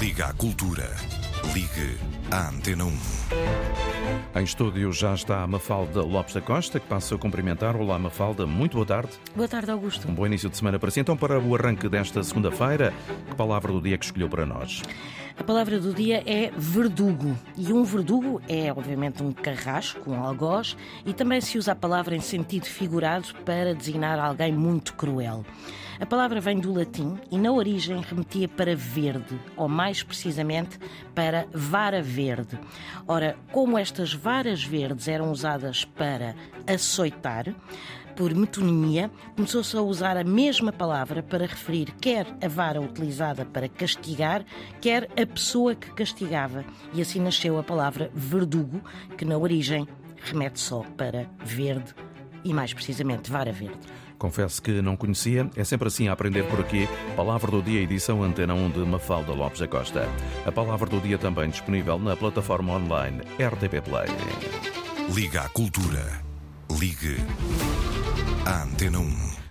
Liga à Cultura. Ligue à Antena 1. Em estúdio já está a Mafalda Lopes da Costa, que passa a cumprimentar. Olá, Mafalda, muito boa tarde. Boa tarde, Augusto. Um bom início de semana para si. Então, para o arranque desta segunda-feira, que palavra do dia que escolheu para nós? A palavra do dia é verdugo. E um verdugo é, obviamente, um carrasco, um algoz, e também se usa a palavra em sentido figurado para designar alguém muito cruel. A palavra vem do latim e, na origem, remetia para verde, ou mais precisamente para vara verde. Ora, como estas varas verdes eram usadas para açoitar, por metonímia, começou-se a usar a mesma palavra para referir quer a vara utilizada para castigar, quer a pessoa que castigava. E assim nasceu a palavra verdugo, que na origem remete só para verde e, mais precisamente, vara verde. Confesso que não conhecia, é sempre assim a aprender por aqui. Palavra do dia, edição Antena 1 de Mafalda Lopes da Costa. A palavra do dia também disponível na plataforma online RTP Play. Liga à Cultura. Ligue à Antena 1.